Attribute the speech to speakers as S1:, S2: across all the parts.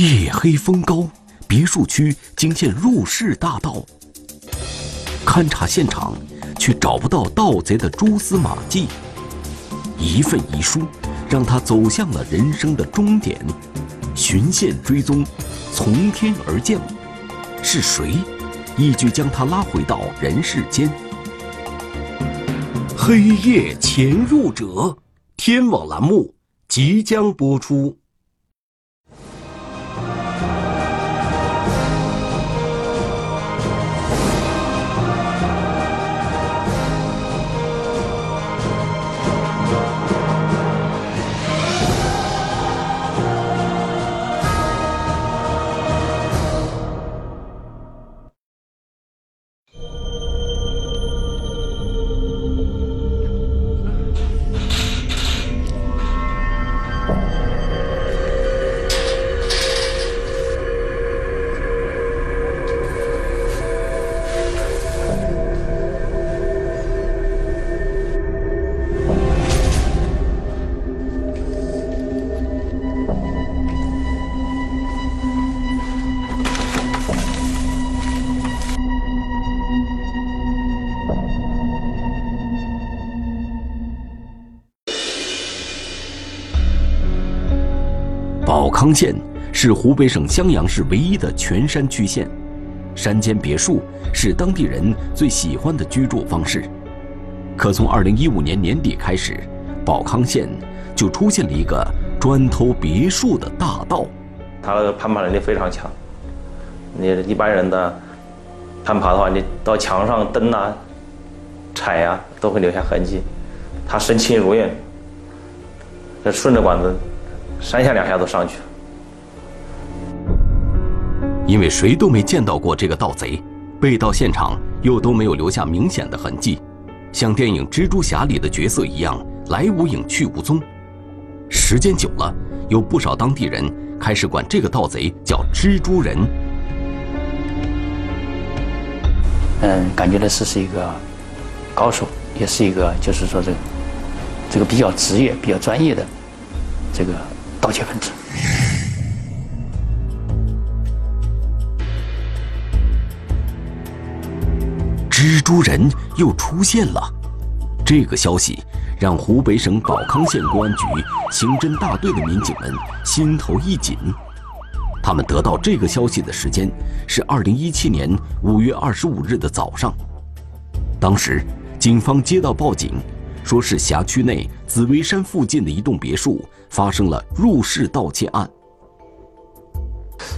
S1: 夜黑风高，别墅区惊现入室大盗。勘察现场，却找不到盗贼的蛛丝马迹。一份遗书，让他走向了人生的终点。循线追踪，从天而降，是谁一举将他拉回到人世间？黑夜潜入者，天网栏目即将播出。康县是湖北省襄阳市唯一的全山区县，山间别墅是当地人最喜欢的居住方式。可从2015年年底开始，保康县就出现了一个专偷别墅的大盗。
S2: 他的攀爬能力非常强，你一般人的攀爬的话，你到墙上蹬啊、踩呀，都会留下痕迹。他身轻如燕，这顺着管子。三下两下都上去了，
S1: 因为谁都没见到过这个盗贼，被盗现场又都没有留下明显的痕迹，像电影《蜘蛛侠》里的角色一样，来无影去无踪。时间久了，有不少当地人开始管这个盗贼叫“蜘蛛人”。
S3: 嗯，感觉的是是一个高手，也是一个就是说这个这个比较职业、比较专业的这个。盗窃分子，
S1: 蜘蛛人又出现了。这个消息让湖北省保康县公安局刑侦大队的民警们心头一紧。他们得到这个消息的时间是二零一七年五月二十五日的早上。当时，警方接到报警。说是辖区内紫薇山附近的一栋别墅发生了入室盗窃案。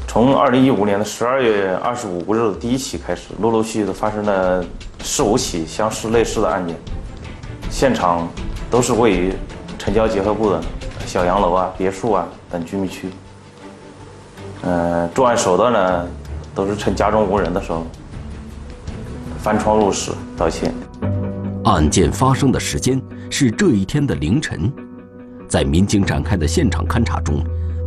S2: 从二零一五年的十二月二十五日第一起开始，陆陆续续的发生了四五起相似类似的案件，现场都是位于城郊结合部的小洋楼啊、别墅啊等居民区。嗯，作案手段呢，都是趁家中无人的时候翻窗入室盗窃。
S1: 案件发生的时间是这一天的凌晨，在民警展开的现场勘查中，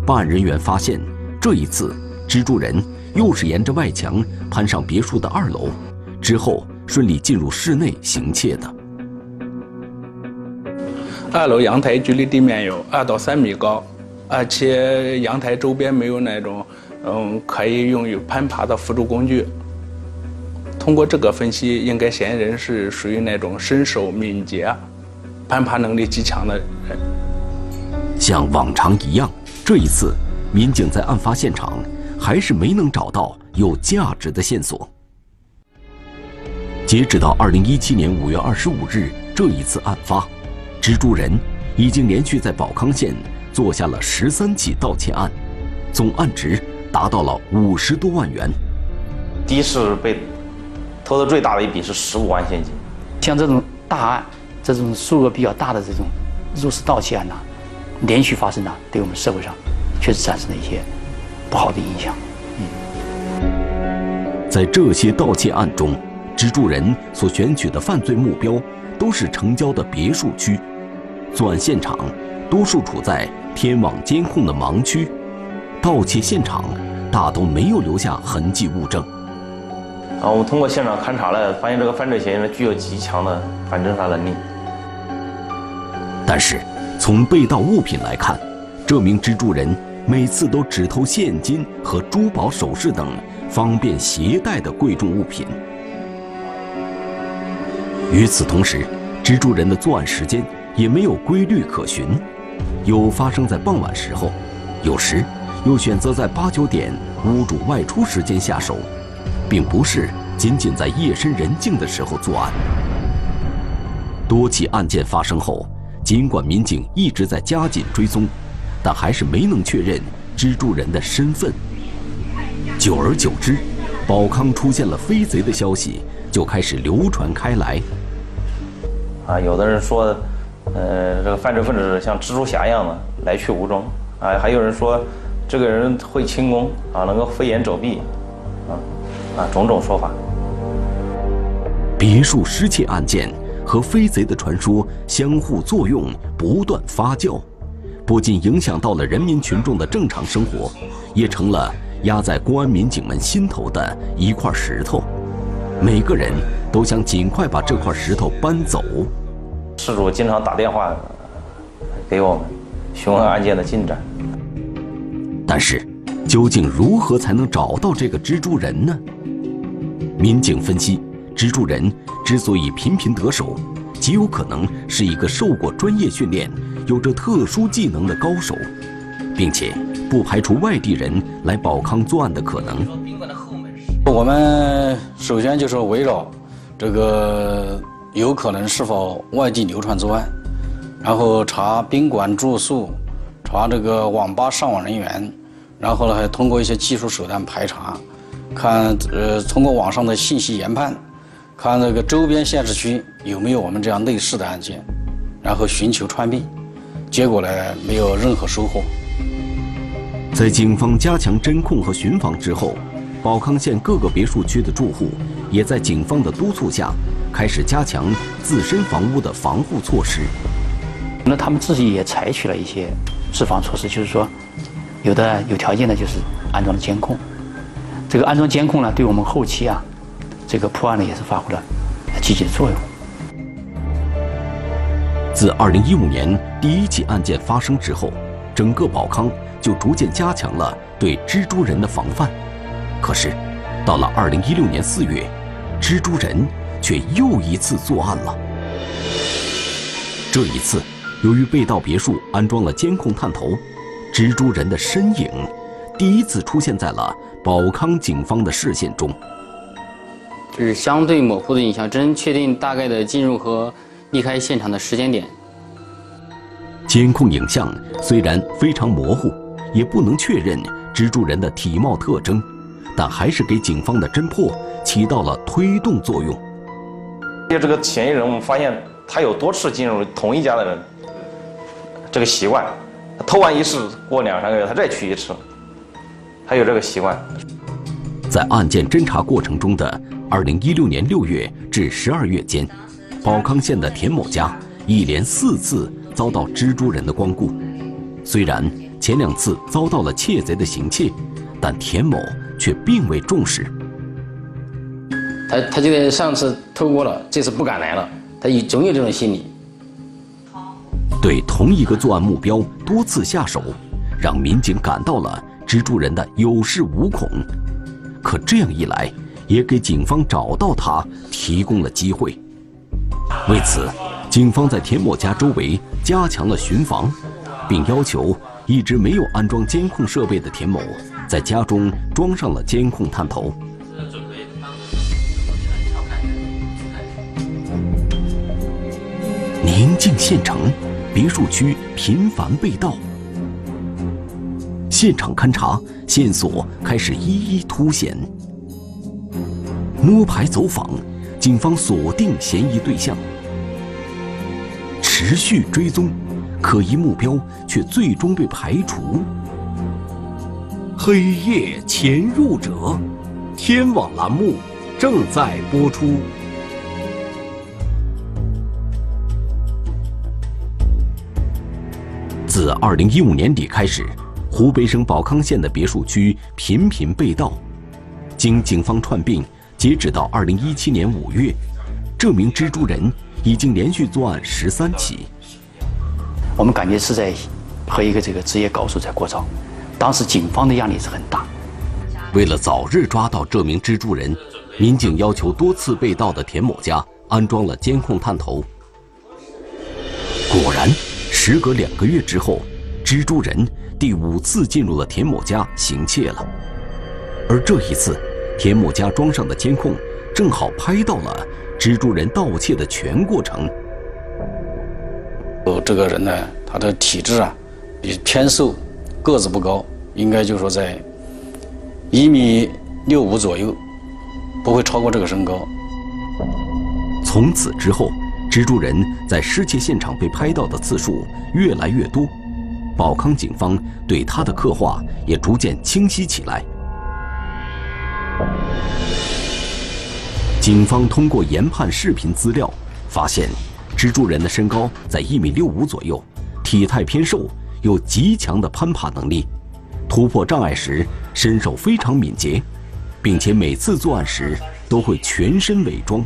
S1: 办案人员发现，这一次蜘蛛人又是沿着外墙攀上别墅的二楼，之后顺利进入室内行窃的。
S4: 二楼阳台距离地面有二到三米高，而且阳台周边没有那种嗯可以用于攀爬的辅助工具。通过这个分析，应该嫌疑人是属于那种身手敏捷、攀爬能力极强的人。
S1: 像往常一样，这一次，民警在案发现场还是没能找到有价值的线索。截止到二零一七年五月二十五日这一次案发，蜘蛛人已经连续在保康县做下了十三起盗窃案，总案值达到了五十多万元。
S2: 第一次被。偷的最大的一笔是十五万现金。
S3: 像这种大案，这种数额比较大的这种入室盗窃案呢，连续发生呢，对我们社会上确实产生了一些不好的影响。
S1: 嗯，在这些盗窃案中，蜘蛛人所选取的犯罪目标都是城郊的别墅区，作案现场多数处在天网监控的盲区，盗窃现场大都没有留下痕迹物证。
S2: 啊，我们通过现场勘查了，发现这个犯罪嫌疑人具有极强的反侦查能力。
S1: 但是，从被盗物品来看，这名蜘蛛人每次都只偷现金和珠宝首饰等方便携带的贵重物品。与此同时，蜘蛛人的作案时间也没有规律可循，有发生在傍晚时候，有时又选择在八九点屋主外出时间下手，并不是仅仅在夜深人静的时候作案。多起案件发生后，尽管民警一直在加紧追踪，但还是没能确认蜘蛛人的身份。久而久之，宝康出现了飞贼的消息就开始流传开来。
S2: 啊，有的人说，呃，这个犯罪分子像蜘蛛侠一样的来去无踪，啊，还有人说，这个人会轻功，啊，能够飞檐走壁，啊，啊，种种说法。
S1: 别墅失窃案件和飞贼的传说相互作用，不断发酵，不仅影响到了人民群众的正常生活，也成了压在公安民警们心头的一块石头。每个人都想尽快把这块石头搬走。
S2: 事主经常打电话给我们，询问案件的进展。
S1: 但是，究竟如何才能找到这个蜘蛛人呢？民警分析，蜘蛛人之所以频频得手，极有可能是一个受过专业训练、有着特殊技能的高手，并且不排除外地人来保康作案的可能。
S5: 我们首先就是围绕这个有可能是否外地流窜作案，然后查宾馆住宿，查这个网吧上网人员，然后呢还通过一些技术手段排查，看呃通过网上的信息研判，看这个周边县市区有没有我们这样类似的案件，然后寻求串并，结果呢没有任何收获。
S1: 在警方加强侦控和巡防之后。宝康县各个别墅区的住户，也在警方的督促下，开始加强自身房屋的防护措施。
S3: 那他们自己也采取了一些自防措施，就是说，有的有条件的，就是安装了监控。这个安装监控呢，对我们后期啊，这个破案呢，也是发挥了积极的作用。
S1: 自2015年第一起案件发生之后，整个保康就逐渐加强了对蜘蛛人的防范。可是，到了二零一六年四月，蜘蛛人却又一次作案了。这一次，由于被盗别墅安装了监控探头，蜘蛛人的身影第一次出现在了保康警方的视线中。
S6: 就是相对模糊的影像，真确定大概的进入和离开现场的时间点。
S1: 监控影像虽然非常模糊，也不能确认蜘蛛人的体貌特征。但还是给警方的侦破起到了推动作用。
S2: 就这个嫌疑人，我们发现他有多次进入同一家的人，这个习惯，偷完一次，过两三个月他再去一次，他有这个习惯。
S1: 在案件侦查过程中的二零一六年六月至十二月间，宝康县的田某家一连四次遭到蜘蛛人的光顾。虽然前两次遭到了窃贼的行窃，但田某。却并未重视。
S6: 他他觉得上次偷过了，这次不敢来了，他有总有这种心理。
S1: 对同一个作案目标多次下手，让民警感到了蜘蛛人的有恃无恐。可这样一来，也给警方找到他提供了机会。为此，警方在田某家周围加强了巡防，并要求一直没有安装监控设备的田某。在家中装上了监控探头。宁静县城，别墅区频繁被盗。现场勘查，线索开始一一凸显。摸排走访，警方锁定嫌疑对象，持续追踪，可疑目标却最终被排除。黑夜潜入者，天网栏目正在播出。自二零一五年底开始，湖北省保康县的别墅区频频被盗。经警方串并，截止到二零一七年五月，这名蜘蛛人已经连续作案十三起。
S3: 我们感觉是在和一个这个职业高手在过招。当时警方的压力是很大。
S1: 为了早日抓到这名蜘蛛人，民警要求多次被盗的田某家安装了监控探头。果然，时隔两个月之后，蜘蛛人第五次进入了田某家行窃了。而这一次，田某家庄上的监控正好拍到了蜘蛛人盗窃的全过程。
S5: 哦，这个人呢，他的体质啊，比偏瘦，个子不高，应该就说在一米六五左右，不会超过这个身高。
S1: 从此之后，蜘蛛人在失窃现场被拍到的次数越来越多，宝康警方对他的刻画也逐渐清晰起来。警方通过研判视频资料，发现。蜘蛛人的身高在一米六五左右，体态偏瘦，有极强的攀爬能力，突破障碍时身手非常敏捷，并且每次作案时都会全身伪装。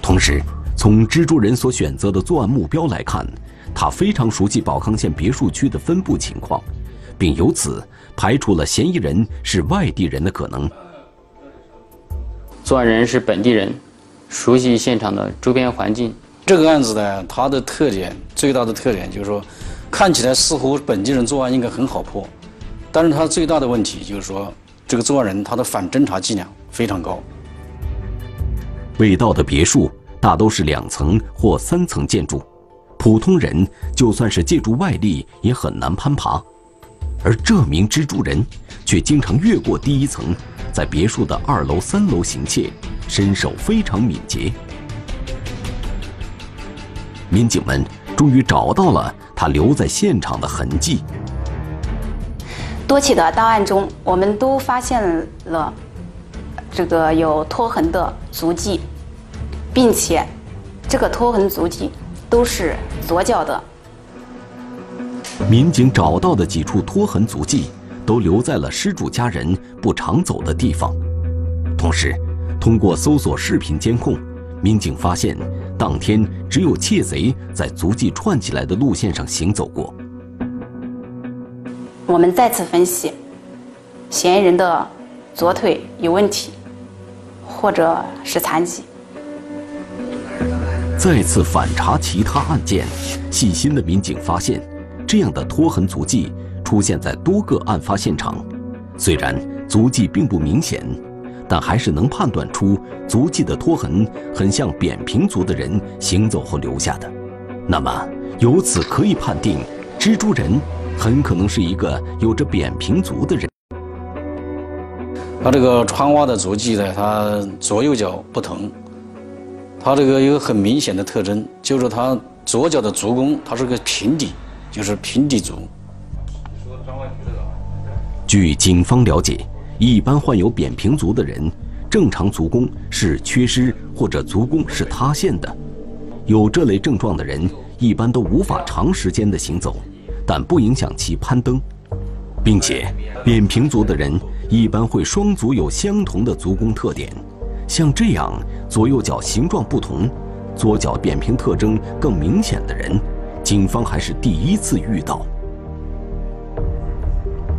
S1: 同时，从蜘蛛人所选择的作案目标来看，他非常熟悉宝康县别墅区的分布情况，并由此排除了嫌疑人是外地人的可能。
S6: 作案人是本地人。熟悉现场的周边环境。
S5: 这个案子呢，它的特点最大的特点就是说，看起来似乎本地人作案应该很好破，但是它最大的问题就是说，这个作案人他的反侦查伎俩非常高。
S1: 被盗的别墅大都是两层或三层建筑，普通人就算是借助外力也很难攀爬，而这名蜘蛛人却经常越过第一层，在别墅的二楼、三楼行窃。身手非常敏捷，民警们终于找到了他留在现场的痕迹。
S7: 多起的档案中，我们都发现了这个有拖痕的足迹，并且这个拖痕足迹都是左脚的。
S1: 民警找到的几处拖痕足迹都留在了失主家人不常走的地方，同时。通过搜索视频监控，民警发现，当天只有窃贼在足迹串起来的路线上行走过。
S7: 我们再次分析，嫌疑人的左腿有问题，或者是残疾。
S1: 再次反查其他案件，细心的民警发现，这样的拖痕足迹出现在多个案发现场，虽然足迹并不明显。但还是能判断出足迹的拖痕很像扁平足的人行走后留下的，那么由此可以判定，蜘蛛人很可能是一个有着扁平足的人。
S5: 他这个穿袜的足迹呢，他左右脚不同，他这个有很明显的特征，就是他左脚的足弓，它是个平底，就是平底足。
S1: 据警方了解。一般患有扁平足的人，正常足弓是缺失或者足弓是塌陷的。有这类症状的人，一般都无法长时间的行走，但不影响其攀登。并且，扁平足的人一般会双足有相同的足弓特点。像这样左右脚形状不同，左脚扁平特征更明显的人，警方还是第一次遇到。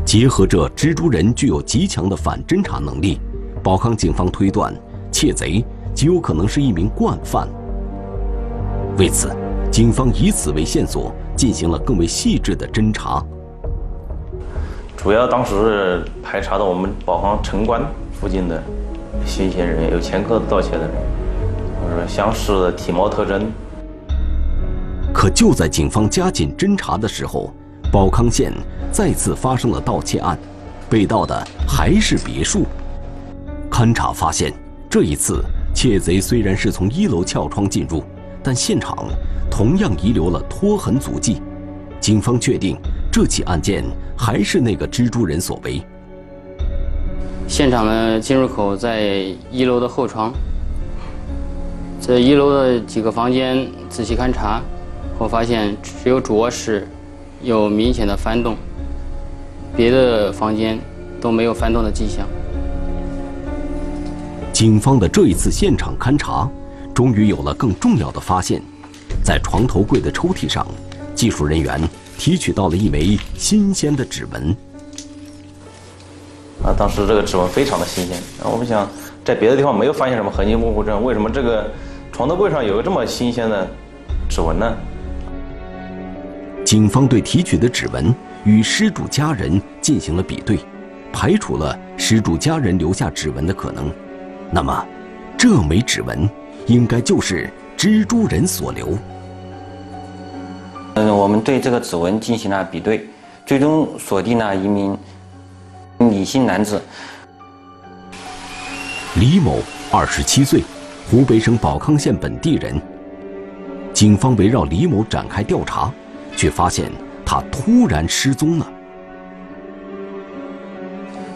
S1: 结合着蜘蛛人具有极强的反侦查能力，宝康警方推断，窃贼极有可能是一名惯犯。为此，警方以此为线索，进行了更为细致的侦查。
S2: 主要当时排查到我们宝康城关附近的新鲜人，有前科盗窃的人，或者相似的体貌特征。
S1: 可就在警方加紧侦查的时候，宝康县。再次发生了盗窃案，被盗的还是别墅。勘查发现，这一次窃贼虽然是从一楼撬窗进入，但现场同样遗留了拖痕足迹。警方确定，这起案件还是那个蜘蛛人所为。
S6: 现场的进入口在一楼的后窗，在一楼的几个房间仔细勘查，我发现只有主卧室有明显的翻动。别的房间都没有翻动的迹象。
S1: 警方的这一次现场勘查，终于有了更重要的发现。在床头柜的抽屉上，技术人员提取到了一枚新鲜的指纹。
S2: 啊，当时这个指纹非常的新鲜。然后我们想，在别的地方没有发现什么痕迹模糊症，为什么这个床头柜上有个这么新鲜的指纹呢？
S1: 警方对提取的指纹与失主家人进行了比对，排除了失主家人留下指纹的可能。那么，这枚指纹应该就是蜘蛛人所留。
S8: 嗯，我们对这个指纹进行了比对，最终锁定了一名李姓男子。
S1: 李某，二十七岁，湖北省保康县本地人。警方围绕李某展开调查，却发现他突然失踪了。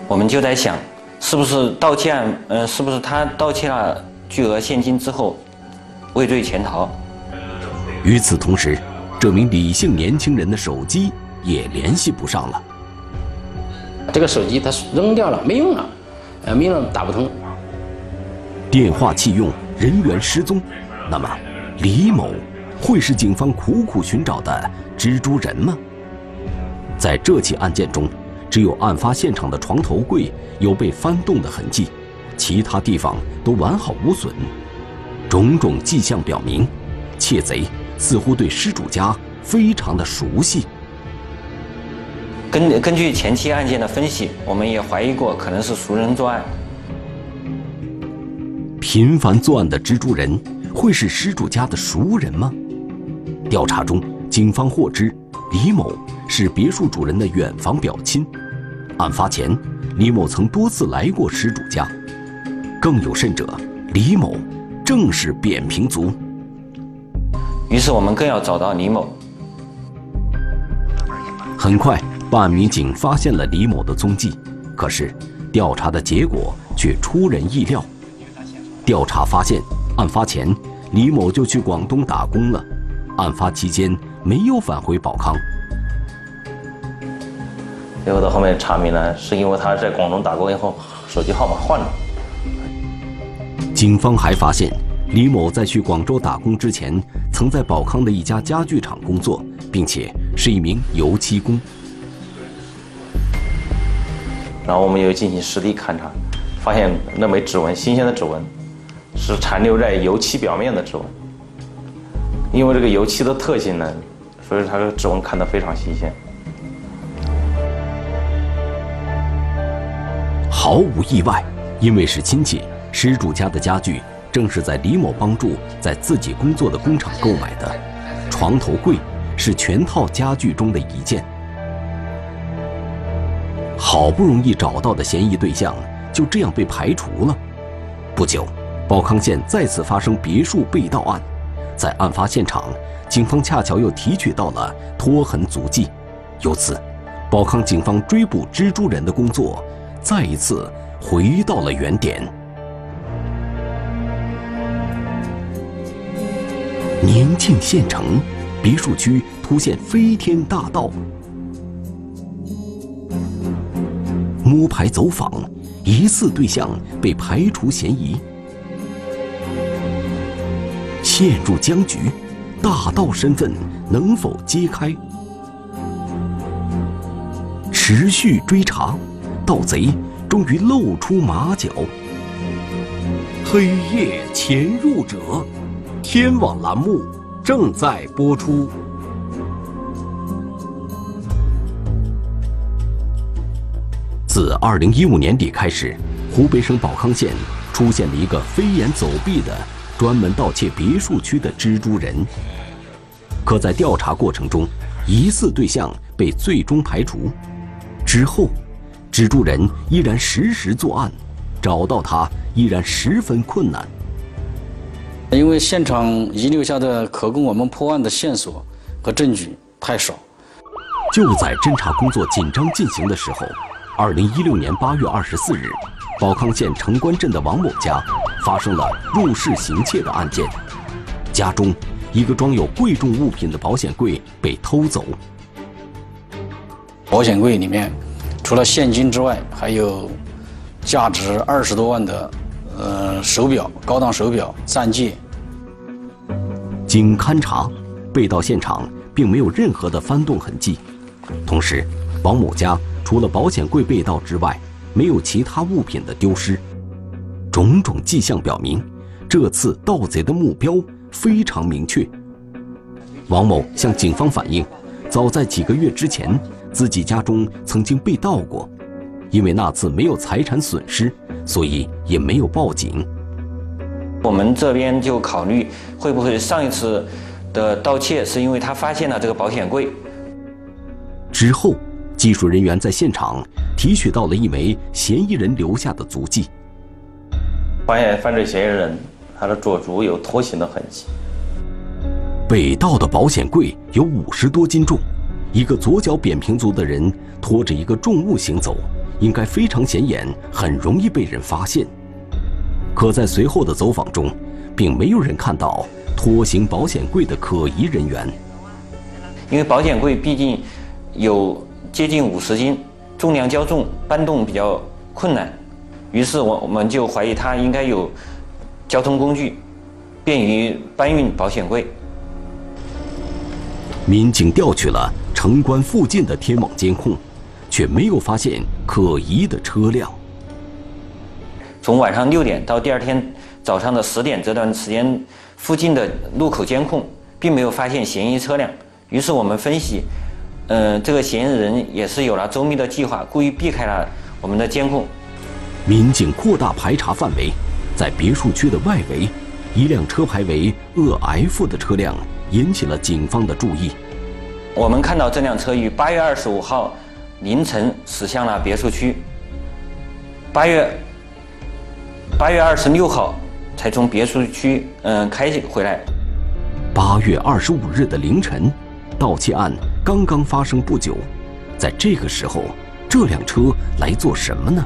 S8: 我们就在想，是不是盗窃案？呃，是不是他盗窃了巨额现金之后，畏罪潜逃？
S1: 与此同时，这名李姓年轻人的手机也联系不上了。
S9: 这个手机他扔掉了，没用了，呃，没用打不通。
S1: 电话弃用，人员失踪。那么，李某会是警方苦苦寻找的蜘蛛人吗？在这起案件中，只有案发现场的床头柜有被翻动的痕迹，其他地方都完好无损。种种迹象表明，窃贼似乎对失主家非常的熟悉。
S8: 根根据前期案件的分析，我们也怀疑过可能是熟人作案。
S1: 频繁作案的蜘蛛人会是失主家的熟人吗？调查中，警方获知李某是别墅主人的远房表亲。案发前，李某曾多次来过失主家。更有甚者，李某正是扁平足。
S8: 于是我们更要找到李某。
S1: 很快，办案民警发现了李某的踪迹。可是，调查的结果却出人意料。调查发现，案发前李某就去广东打工了，案发期间没有返回保康。
S2: 最后到后面查明呢，是因为他在广东打工以后，手机号码换了。
S1: 警方还发现，李某在去广州打工之前，曾在保康的一家家具厂工作，并且是一名油漆工。
S2: 然后我们又进行实地勘查，发现那枚指纹，新鲜的指纹。是残留在油漆表面的指纹，因为这个油漆的特性呢，所以它的指纹看得非常新鲜。
S1: 毫无意外，因为是亲戚，失主家的家具正是在李某帮助在自己工作的工厂购买的。床头柜是全套家具中的一件。好不容易找到的嫌疑对象就这样被排除了。不久。保康县再次发生别墅被盗案，在案发现场，警方恰巧又提取到了拖痕足迹，由此，保康警方追捕蜘蛛人的工作再一次回到了原点。宁静县城别墅区突现飞天大盗，摸排走访，疑似对象被排除嫌疑。陷入僵局，大盗身份能否揭开？持续追查，盗贼终于露出马脚。黑夜潜入者，天网栏目正在播出。自二零一五年底开始，湖北省保康县出现了一个飞檐走壁的。专门盗窃别墅区的蜘蛛人，可在调查过程中，疑似对象被最终排除。之后，蜘蛛人依然实时作案，找到他依然十分困难。
S5: 因为现场遗留下的可供我们破案的线索和证据太少。
S1: 就在侦查工作紧张进行的时候，二零一六年八月二十四日。保康县城关镇的王某家发生了入室行窃的案件，家中一个装有贵重物品的保险柜被偷走。
S5: 保险柜里面除了现金之外，还有价值二十多万的呃手表、高档手表、钻戒。
S1: 经勘查，被盗现场并没有任何的翻动痕迹，同时，王某家除了保险柜被盗之外，没有其他物品的丢失。种种迹象表明，这次盗贼的目标非常明确。王某向警方反映，早在几个月之前，自己家中曾经被盗过，因为那次没有财产损失，所以也没有报警。
S8: 我们这边就考虑会不会上一次的盗窃是因为他发现了这个保险柜。
S1: 之后，技术人员在现场提取到了一枚嫌疑人留下的足迹，
S2: 发现犯罪嫌疑人他的左足有拖行的痕迹。
S1: 被盗的保险柜有五十多斤重，一个左脚扁平足的人拖着一个重物行走，应该非常显眼，很容易被人发现。可在随后的走访中，并没有人看到拖行保险柜的可疑人员。
S8: 因为保险柜毕竟有接近五十斤，重量较重，搬动比较困难，于是我我们就怀疑他应该有交通工具，便于搬运保险柜。
S1: 民警调取了城关附近的天网监控，却没有发现可疑的车辆。
S8: 从晚上六点到第二天早上的十点这段时间，附近的路口监控并没有发现嫌疑车辆。于是我们分析，嗯，这个嫌疑人也是有了周密的计划，故意避开了我们的监控。
S1: 民警扩大排查范围，在别墅区的外围，一辆车牌为鄂 F 的车辆。引起了警方的注意。
S8: 我们看到这辆车于八月二十五号凌晨驶向了别墅区，八月八月二十六号才从别墅区嗯开回来。
S1: 八月二十五日的凌晨，盗窃案刚刚发生不久，在这个时候，这辆车来做什么呢？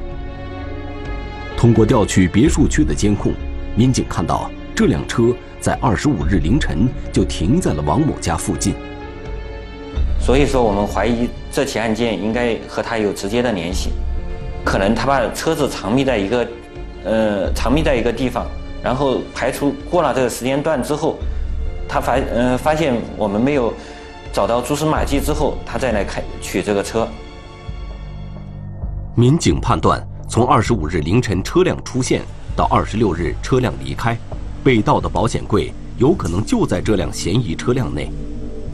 S1: 通过调取别墅区的监控，民警看到这辆车。在二十五日凌晨就停在了王某家附近，
S8: 所以说我们怀疑这起案件应该和他有直接的联系，可能他把车子藏匿在一个，呃，藏匿在一个地方，然后排除过了这个时间段之后，他发呃发现我们没有找到蛛丝马迹之后，他再来开取这个车。
S1: 民警判断，从二十五日凌晨车辆出现到二十六日车辆离开。被盗的保险柜有可能就在这辆嫌疑车辆内。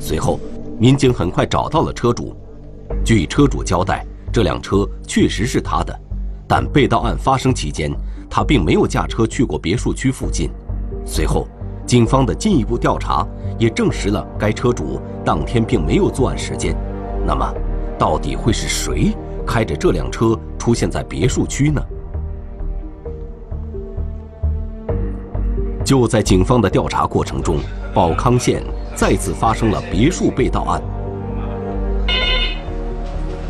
S1: 随后，民警很快找到了车主。据车主交代，这辆车确实是他的，但被盗案发生期间，他并没有驾车去过别墅区附近。随后，警方的进一步调查也证实了该车主当天并没有作案时间。那么，到底会是谁开着这辆车出现在别墅区呢？就在警方的调查过程中，保康县再次发生了别墅被盗案。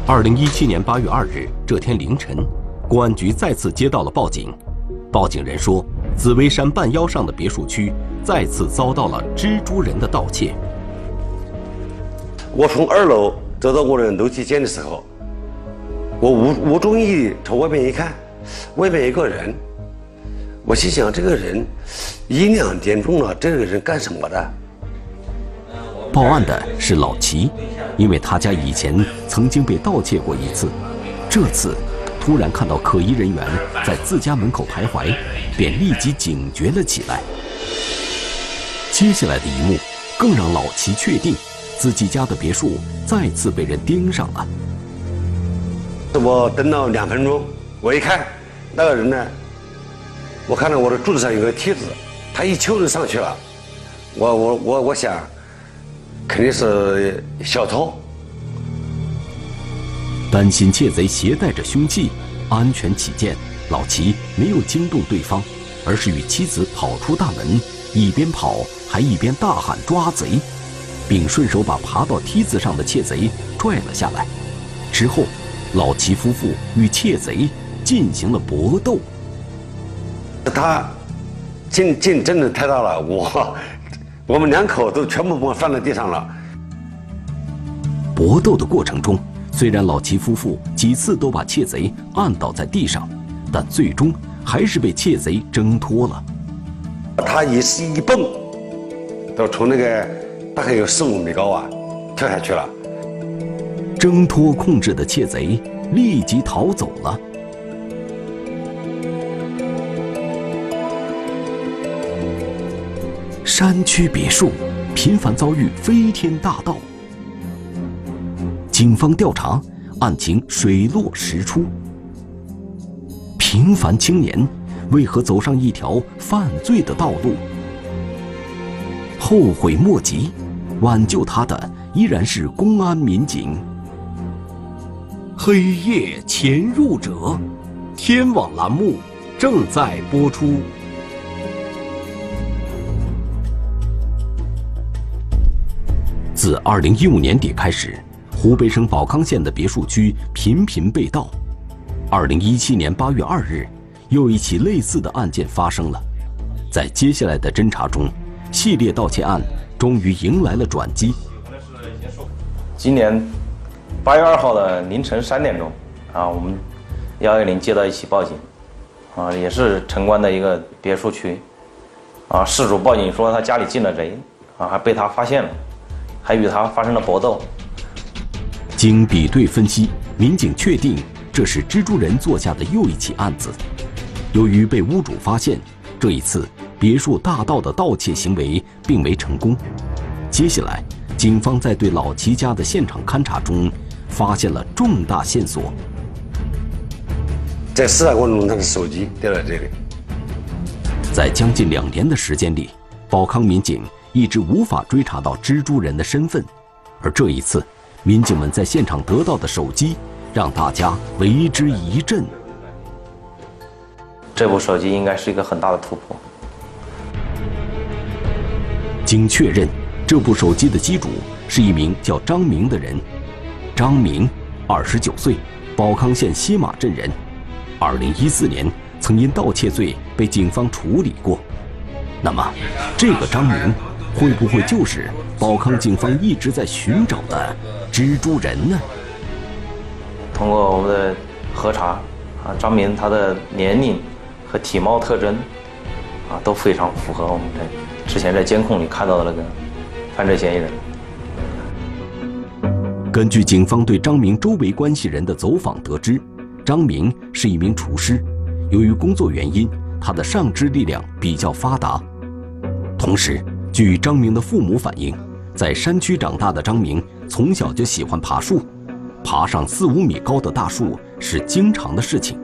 S1: 二零一七年八月二日这天凌晨，公安局再次接到了报警。报警人说，紫薇山半腰上的别墅区再次遭到了蜘蛛人的盗窃。
S10: 我从二楼走到我的楼梯间的时候，我无无中意朝外面一看，外面一个人。我心想，这个人一两点钟了，这个人干什么的？
S1: 报案的是老齐，因为他家以前曾经被盗窃过一次，这次突然看到可疑人员在自家门口徘徊，便立即警觉了起来。接下来的一幕更让老齐确定，自己家的别墅再次被人盯上了。
S10: 我等了两分钟，我一看，那个人呢？我看到我的柱子上有个梯子，他一丘就上去了。我我我我想，肯定是小偷。
S1: 担心窃贼携带着凶器，安全起见，老齐没有惊动对方，而是与妻子跑出大门，一边跑还一边大喊抓贼，并顺手把爬到梯子上的窃贼拽了下来。之后，老齐夫妇与窃贼进行了搏斗。
S10: 他劲劲真的太大了，我我们两口都全部把我放在地上了。
S1: 搏斗的过程中，虽然老齐夫妇几次都把窃贼按倒在地上，但最终还是被窃贼挣脱了。
S10: 他也是一蹦，都从那个大概有四五米高啊，跳下去了。
S1: 挣脱控制的窃贼立即逃走了。山区别墅频繁遭遇飞天大盗，警方调查案情水落石出。平凡青年为何走上一条犯罪的道路？后悔莫及，挽救他的依然是公安民警。黑夜潜入者，天网栏目正在播出。自二零一五年底开始，湖北省保康县的别墅区频频被盗。二零一七年八月二日，又一起类似的案件发生了。在接下来的侦查中，系列盗窃案终于迎来了转机。
S2: 今年八月二号的凌晨三点钟，啊，我们幺幺零接到一起报警，啊，也是城关的一个别墅区，啊，事主报警说他家里进了贼，啊，还被他发现了。还与他发生了搏斗。
S1: 经比对分析，民警确定这是蜘蛛人做下的又一起案子。由于被屋主发现，这一次别墅大盗的盗窃行为并没成功。接下来，警方在对老齐家的现场勘查中，发现了重大线索。
S10: 在视察过程中，他的手机掉在这里。
S1: 在将近两年的时间里，保康民警。一直无法追查到蜘蛛人的身份，而这一次，民警们在现场得到的手机，让大家为之一振。
S2: 这部手机应该是一个很大的突破。
S1: 经确认，这部手机的机主是一名叫张明的人。张明，二十九岁，保康县西马镇人。二零一四年曾因盗窃罪被警方处理过。那么，这个张明。会不会就是保康警方一直在寻找的蜘蛛人呢？
S2: 通过我们的核查，啊，张明他的年龄和体貌特征，啊，都非常符合我们的之前在监控里看到的那个犯罪嫌疑人。
S1: 根据警方对张明周围关系人的走访得知，张明是一名厨师，由于工作原因，他的上肢力量比较发达，同时。据张明的父母反映，在山区长大的张明从小就喜欢爬树，爬上四五米高的大树是经常的事情，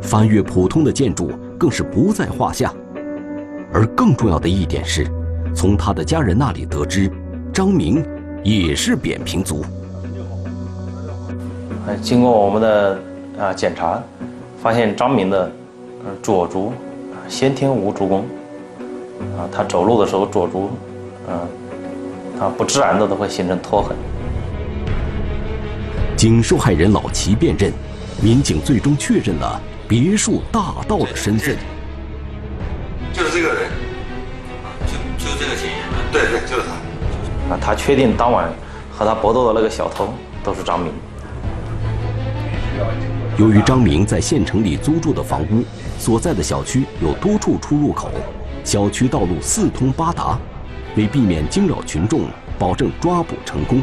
S1: 翻越普通的建筑更是不在话下。而更重要的一点是，从他的家人那里得知，张明也是扁平足。
S2: 经过我们的啊检查，发现张明的左足先天无足弓。啊，他走路的时候左足，嗯，啊不自然的都会形成拖痕。
S1: 经受害人老齐辨认，民警最终确认了别墅大盗的身份。
S10: 就是这个人，
S8: 就就这个嫌疑人。
S10: 对对，就是他。
S2: 那，他确定当晚和他搏斗的那个小偷都是张明。
S1: 由于张明在县城里租住的房屋所在的小区有多处出入口。小区道路四通八达，为避免惊扰群众，保证抓捕成功，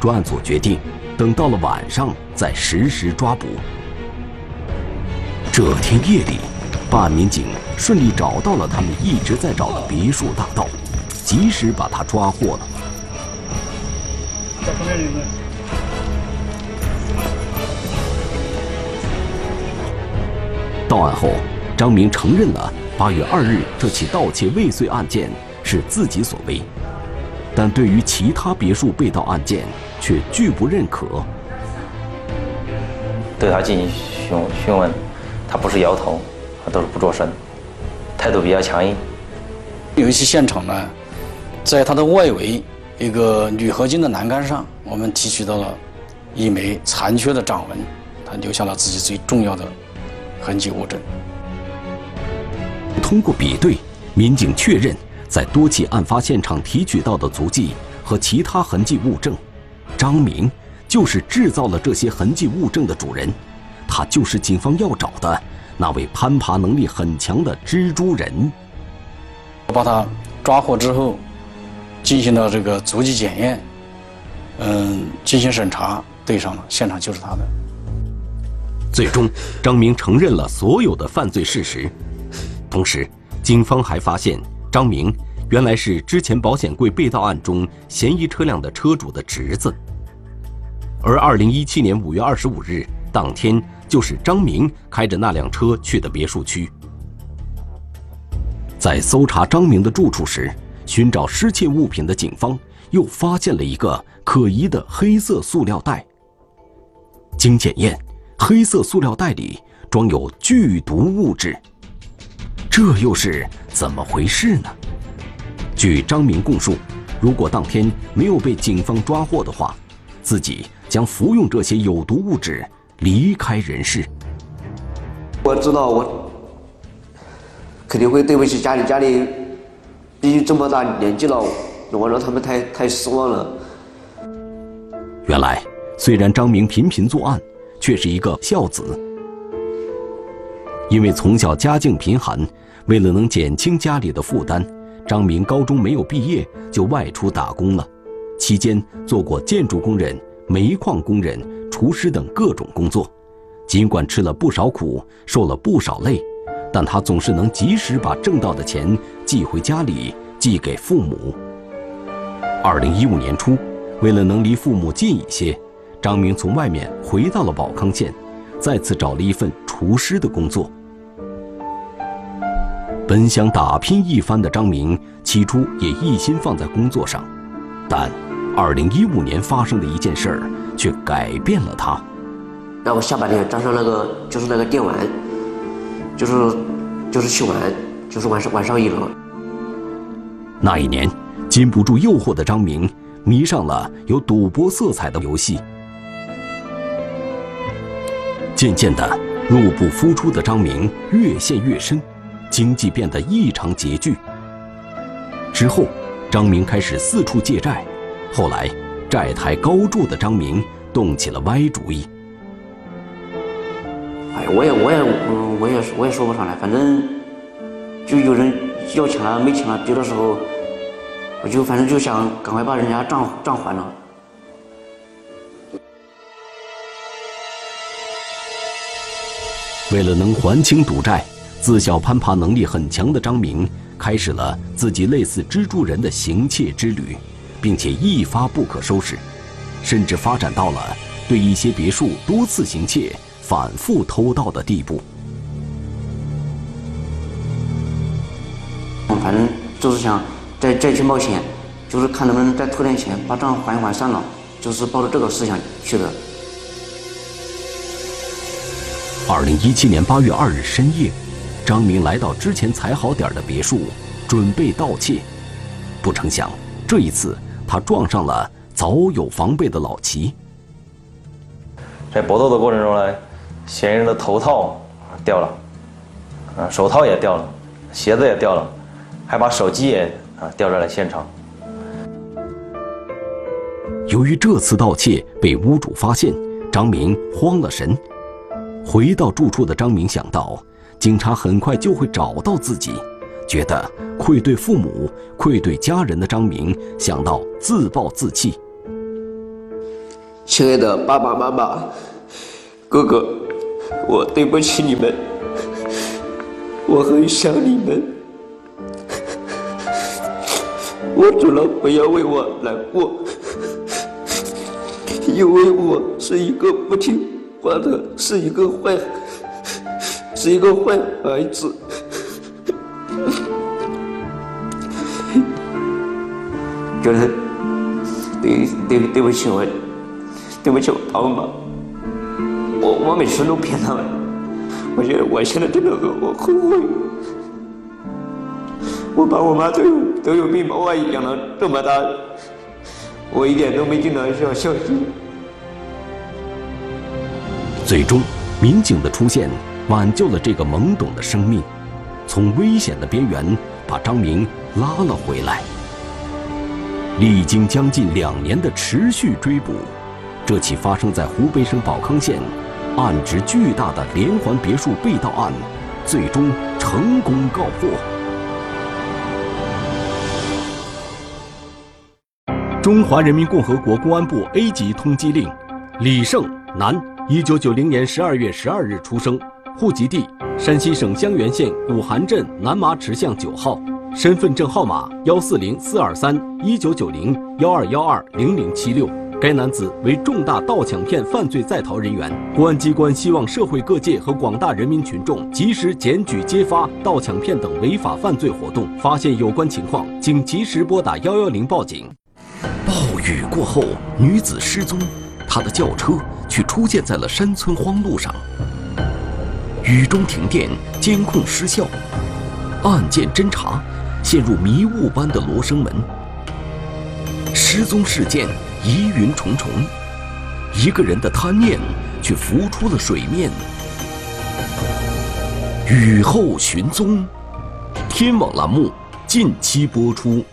S1: 专案组决定等到了晚上再实施抓捕。这天夜里，办案民警顺利找到了他们一直在找的别墅大盗，及时把他抓获了。到案后，张明承认了。八月二日，这起盗窃未遂案件是自己所为，但对于其他别墅被盗案件却拒不认可。
S2: 对他进行询询问，他不是摇头，他都是不作声，态度比较强硬。
S5: 有一起现场呢，在它的外围一个铝合金的栏杆上，我们提取到了一枚残缺的掌纹，他留下了自己最重要的痕迹物证。
S1: 通过比对，民警确认，在多起案发现场提取到的足迹和其他痕迹物证，张明就是制造了这些痕迹物证的主人，他就是警方要找的那位攀爬能力很强的蜘蛛人。
S5: 我把他抓获之后，进行了这个足迹检验，嗯，进行审查，对上了，现场就是他的。
S1: 最终，张明承认了所有的犯罪事实。同时，警方还发现张明原来是之前保险柜被盗案中嫌疑车辆的车主的侄子。而2017年5月25日当天，就是张明开着那辆车去的别墅区。在搜查张明的住处时，寻找失窃物品的警方又发现了一个可疑的黑色塑料袋。经检验，黑色塑料袋里装有剧毒物质。这又是怎么回事呢？据张明供述，如果当天没有被警方抓获的话，自己将服用这些有毒物质离开人世。
S11: 我知道我肯定会对不起家里，家里毕竟这么大年纪了，我让他们太太失望了。
S1: 原来，虽然张明频频作案，却是一个孝子。因为从小家境贫寒，为了能减轻家里的负担，张明高中没有毕业就外出打工了。期间做过建筑工人、煤矿工人、厨师等各种工作。尽管吃了不少苦，受了不少累，但他总是能及时把挣到的钱寄回家里，寄给父母。二零一五年初，为了能离父母近一些，张明从外面回到了保康县，再次找了一份厨师的工作。本想打拼一番的张明，起初也一心放在工作上，但2015年发生的一件事儿却改变了他。
S11: 那我下半天站上那个就是那个电玩，就是就是去玩，就是晚上晚上一楼。
S1: 那一年，禁不住诱惑的张明迷上了有赌博色彩的游戏，渐渐的，入不敷出的张明越陷越深。经济变得异常拮据。之后，张明开始四处借债。后来，债台高筑的张明动起了歪主意。
S11: 哎，我也，我也，我也，我也说不上来。反正，就有人要钱了，没钱了，有的时候，我就反正就想赶快把人家账账还了。
S1: 为了能还清赌债。自小攀爬能力很强的张明，开始了自己类似蜘蛛人的行窃之旅，并且一发不可收拾，甚至发展到了对一些别墅多次行窃、反复偷盗的地步。
S11: 反正就是想再再去冒险，就是看能不能再偷点钱，把账还一还算了，就是抱着这个思想去的。
S1: 二零一七年八月二日深夜。张明来到之前踩好点的别墅，准备盗窃，不成想这一次他撞上了早有防备的老齐。
S2: 在搏斗的过程中呢，嫌疑人的头套掉了，啊，手套也掉了，鞋子也掉了，还把手机也啊掉在了现场。
S1: 由于这次盗窃被屋主发现，张明慌了神。回到住处的张明想到。警察很快就会找到自己，觉得愧对父母、愧对家人的张明想到自暴自弃。
S11: 亲爱的爸爸妈妈、哥哥，我对不起你们，我很想你们，我走了不要为我难过，因为我是一个不听话的，是一个坏。是一个坏孩子，觉得对对对不起我，对不起我爸爸妈妈，我我每次都骗他们，我觉得我现在真的很我后悔，我爸我妈都有都有病，把我养了这么大，我一点都没尽到孝孝心。
S1: 最终，民警的出现。挽救了这个懵懂的生命，从危险的边缘把张明拉了回来。历经将近两年的持续追捕，这起发生在湖北省保康县、案值巨大的连环别墅被盗案，最终成功告破。中华人民共和国公安部 A 级通缉令：李胜，男，一九九零年十二月十二日出生，户籍地山西省襄垣县古韩镇南麻池巷九号，身份证号码幺四零四二三一九九零幺二幺二零零七六。该男子为重大盗抢骗犯罪在逃人员，公安机关希望社会各界和广大人民群众及时检举揭发盗抢骗等违法犯罪活动，发现有关情况，请及时拨打幺幺零报警。暴雨过后，女子失踪，她的轿车却出现在了山村荒路上。雨中停电，监控失效，案件侦查陷入迷雾般的罗生门。失踪事件。疑云重重，一个人的贪念却浮出了水面。雨后寻踪，天网栏目近期播出。